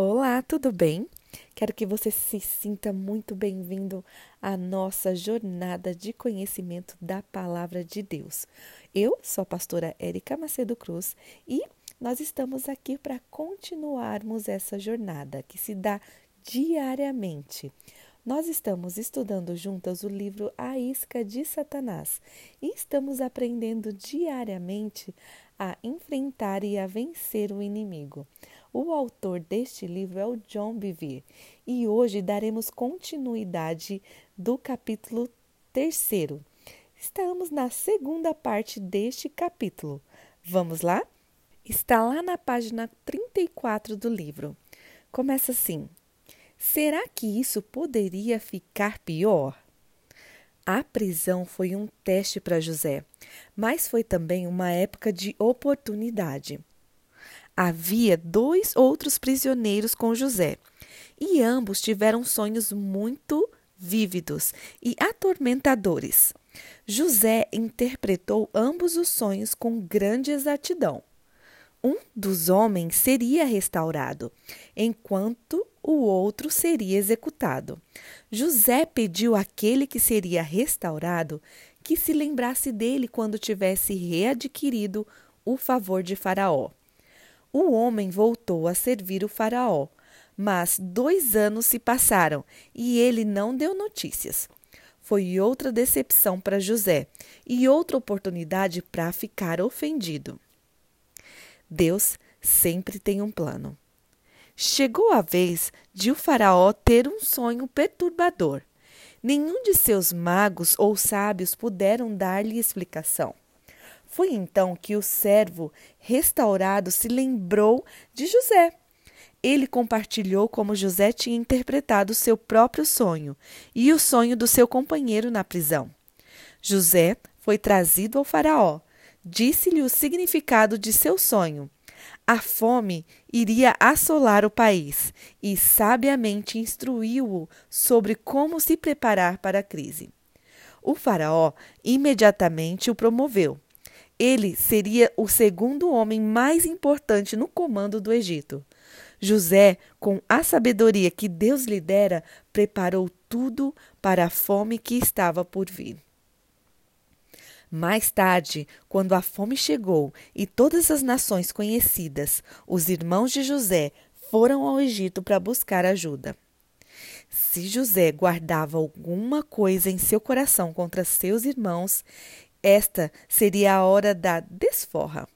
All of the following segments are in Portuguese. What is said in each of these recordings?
Olá, tudo bem? Quero que você se sinta muito bem-vindo à nossa jornada de conhecimento da palavra de Deus. Eu sou a pastora Érica Macedo Cruz e nós estamos aqui para continuarmos essa jornada que se dá diariamente. Nós estamos estudando juntas o livro A Isca de Satanás e estamos aprendendo diariamente a enfrentar e a vencer o inimigo. O autor deste livro é o John Bevere e hoje daremos continuidade do capítulo terceiro. Estamos na segunda parte deste capítulo. Vamos lá? Está lá na página 34 do livro. Começa assim: Será que isso poderia ficar pior? A prisão foi um teste para José, mas foi também uma época de oportunidade. Havia dois outros prisioneiros com José, e ambos tiveram sonhos muito vívidos e atormentadores. José interpretou ambos os sonhos com grande exatidão. Um dos homens seria restaurado, enquanto o outro seria executado. José pediu àquele que seria restaurado que se lembrasse dele quando tivesse readquirido o favor de Faraó. O homem voltou a servir o Faraó, mas dois anos se passaram e ele não deu notícias. Foi outra decepção para José e outra oportunidade para ficar ofendido. Deus sempre tem um plano. Chegou a vez de o Faraó ter um sonho perturbador. Nenhum de seus magos ou sábios puderam dar-lhe explicação. Foi então que o servo restaurado se lembrou de José. Ele compartilhou como José tinha interpretado seu próprio sonho e o sonho do seu companheiro na prisão. José foi trazido ao Faraó. Disse-lhe o significado de seu sonho. A fome iria assolar o país e sabiamente instruiu-o sobre como se preparar para a crise. O Faraó imediatamente o promoveu ele seria o segundo homem mais importante no comando do Egito. José, com a sabedoria que Deus lhe dera, preparou tudo para a fome que estava por vir. Mais tarde, quando a fome chegou e todas as nações conhecidas, os irmãos de José foram ao Egito para buscar ajuda. Se José guardava alguma coisa em seu coração contra seus irmãos, esta seria a hora da desforra.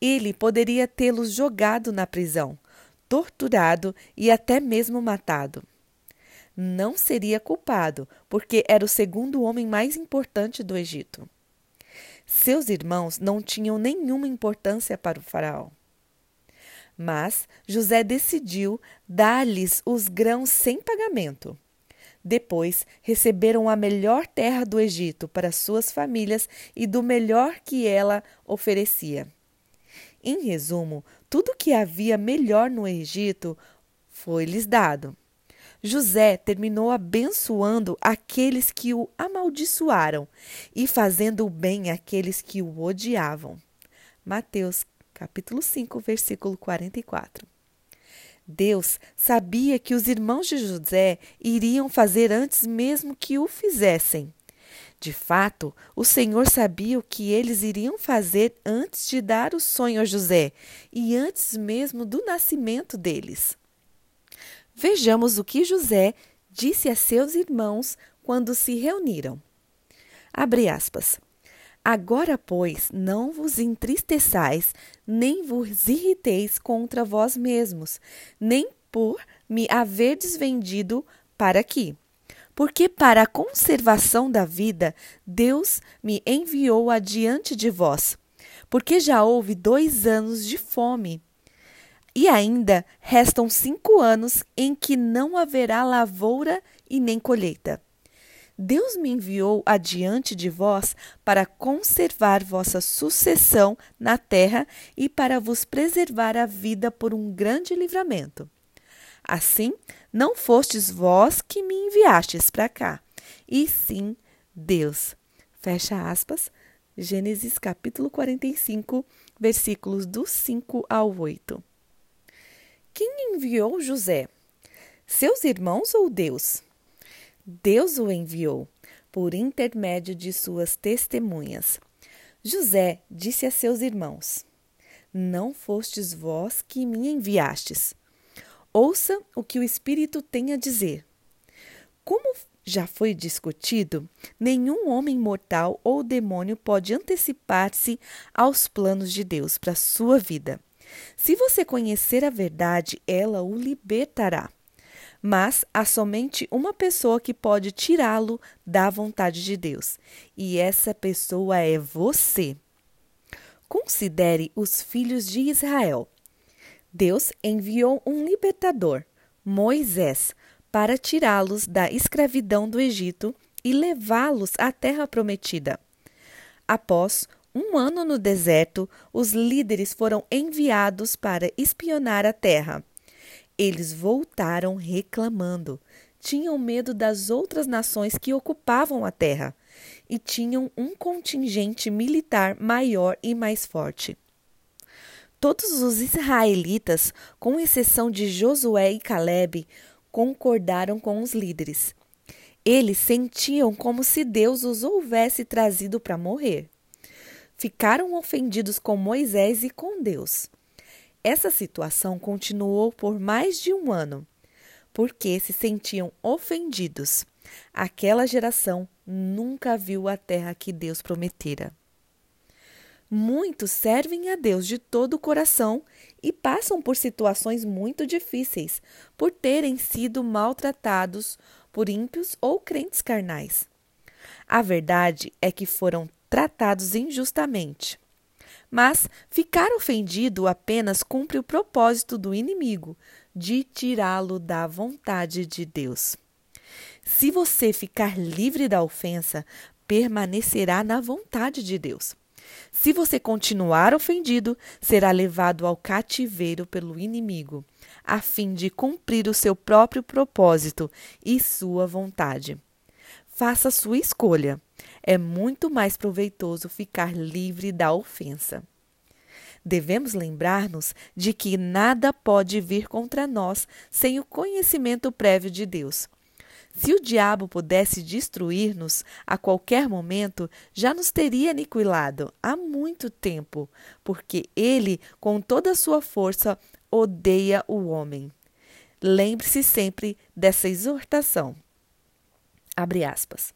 Ele poderia tê-los jogado na prisão, torturado e até mesmo matado. Não seria culpado, porque era o segundo homem mais importante do Egito. Seus irmãos não tinham nenhuma importância para o Faraó. Mas José decidiu dar-lhes os grãos sem pagamento. Depois receberam a melhor terra do Egito para suas famílias e do melhor que ela oferecia. Em resumo, tudo que havia melhor no Egito foi-lhes dado. José terminou abençoando aqueles que o amaldiçoaram e fazendo o bem àqueles que o odiavam. Mateus capítulo 5, versículo 44. Deus sabia que os irmãos de José iriam fazer antes mesmo que o fizessem. De fato, o Senhor sabia o que eles iriam fazer antes de dar o sonho a José e antes mesmo do nascimento deles. Vejamos o que José disse a seus irmãos quando se reuniram. Abre aspas. Agora, pois, não vos entristeçais, nem vos irriteis contra vós mesmos, nem por me haverdes vendido para aqui. Porque para a conservação da vida, Deus me enviou adiante de vós. Porque já houve dois anos de fome. E ainda restam cinco anos em que não haverá lavoura e nem colheita. Deus me enviou adiante de vós para conservar vossa sucessão na terra e para vos preservar a vida por um grande livramento. Assim, não fostes vós que me enviastes para cá, e sim Deus. Fecha aspas. Gênesis capítulo 45, versículos do 5 ao 8. Quem enviou José? Seus irmãos ou Deus? Deus o enviou, por intermédio de suas testemunhas. José disse a seus irmãos: Não fostes vós que me enviastes. Ouça o que o Espírito tem a dizer. Como já foi discutido, nenhum homem mortal ou demônio pode antecipar-se aos planos de Deus para sua vida. Se você conhecer a verdade, ela o libertará. Mas há somente uma pessoa que pode tirá-lo da vontade de Deus, e essa pessoa é você. Considere os filhos de Israel. Deus enviou um libertador, Moisés, para tirá-los da escravidão do Egito e levá-los à terra prometida. Após um ano no deserto, os líderes foram enviados para espionar a terra. Eles voltaram reclamando. Tinham medo das outras nações que ocupavam a terra e tinham um contingente militar maior e mais forte. Todos os israelitas, com exceção de Josué e Caleb, concordaram com os líderes. Eles sentiam como se Deus os houvesse trazido para morrer. Ficaram ofendidos com Moisés e com Deus. Essa situação continuou por mais de um ano, porque se sentiam ofendidos. Aquela geração nunca viu a terra que Deus prometera. Muitos servem a Deus de todo o coração e passam por situações muito difíceis por terem sido maltratados por ímpios ou crentes carnais. A verdade é que foram tratados injustamente. Mas ficar ofendido apenas cumpre o propósito do inimigo de tirá-lo da vontade de Deus. Se você ficar livre da ofensa, permanecerá na vontade de Deus. Se você continuar ofendido, será levado ao cativeiro pelo inimigo, a fim de cumprir o seu próprio propósito e sua vontade. Faça sua escolha. É muito mais proveitoso ficar livre da ofensa. Devemos lembrar-nos de que nada pode vir contra nós sem o conhecimento prévio de Deus. Se o diabo pudesse destruir-nos a qualquer momento, já nos teria aniquilado há muito tempo, porque ele, com toda a sua força, odeia o homem. Lembre-se sempre dessa exortação. Abre aspas.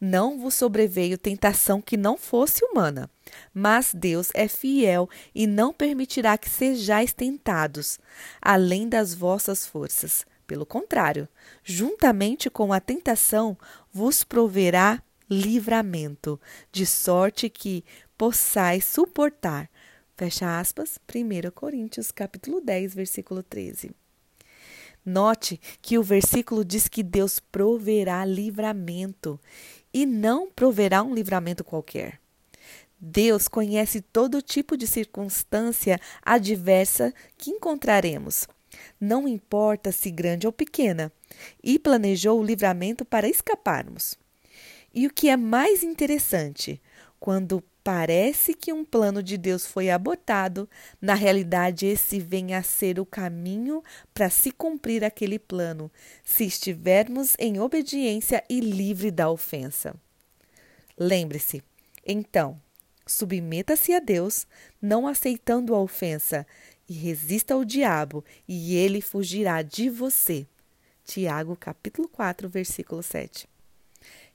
Não vos sobreveio tentação que não fosse humana, mas Deus é fiel e não permitirá que sejais tentados, além das vossas forças pelo contrário, juntamente com a tentação, vos proverá livramento, de sorte que possais suportar. Fecha aspas, 1 Coríntios capítulo 10, versículo 13. Note que o versículo diz que Deus proverá livramento e não proverá um livramento qualquer. Deus conhece todo tipo de circunstância adversa que encontraremos não importa se grande ou pequena, e planejou o livramento para escaparmos. E o que é mais interessante, quando parece que um plano de Deus foi abortado, na realidade esse vem a ser o caminho para se cumprir aquele plano, se estivermos em obediência e livre da ofensa. Lembre-se, então, submeta-se a Deus, não aceitando a ofensa, e resista ao diabo, e ele fugirá de você. Tiago, capítulo 4, versículo 7.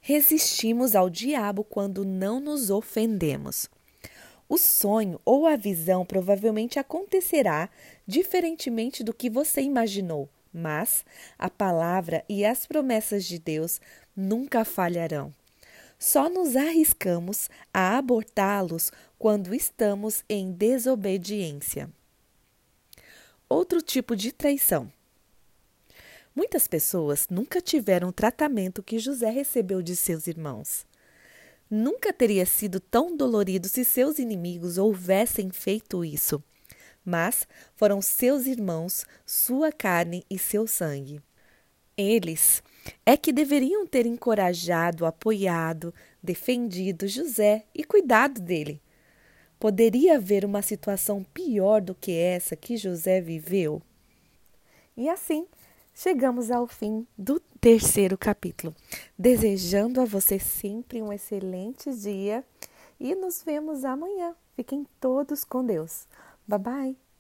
Resistimos ao diabo quando não nos ofendemos. O sonho ou a visão provavelmente acontecerá diferentemente do que você imaginou, mas a palavra e as promessas de Deus nunca falharão. Só nos arriscamos a abortá-los quando estamos em desobediência outro tipo de traição. Muitas pessoas nunca tiveram o tratamento que José recebeu de seus irmãos. Nunca teria sido tão dolorido se seus inimigos houvessem feito isso. Mas foram seus irmãos, sua carne e seu sangue. Eles é que deveriam ter encorajado, apoiado, defendido José e cuidado dele. Poderia haver uma situação pior do que essa que José viveu? E assim chegamos ao fim do terceiro capítulo. Desejando a você sempre um excelente dia e nos vemos amanhã. Fiquem todos com Deus. Bye bye!